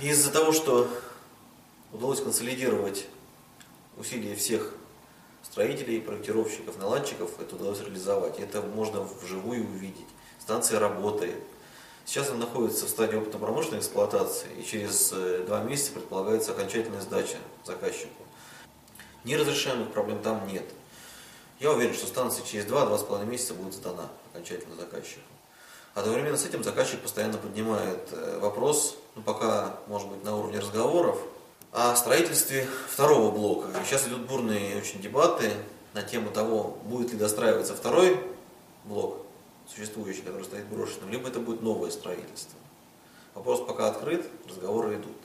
Из-за того, что удалось консолидировать усилия всех строителей, проектировщиков, наладчиков, это удалось реализовать. Это можно вживую увидеть. Станция работает. Сейчас она находится в стадии опытно-промышленной эксплуатации, и через э, два месяца предполагается окончательная сдача заказчику. Неразрешаемых проблем там нет. Я уверен, что станция через 2-2,5 месяца будет сдана окончательно заказчику. Одновременно с этим заказчик постоянно поднимает э, вопрос, ну пока, может быть, на уровне разговоров, о строительстве второго блока. И сейчас идут бурные очень дебаты на тему того, будет ли достраиваться второй блок, существующий, который стоит брошенным, либо это будет новое строительство. Вопрос пока открыт, разговоры идут.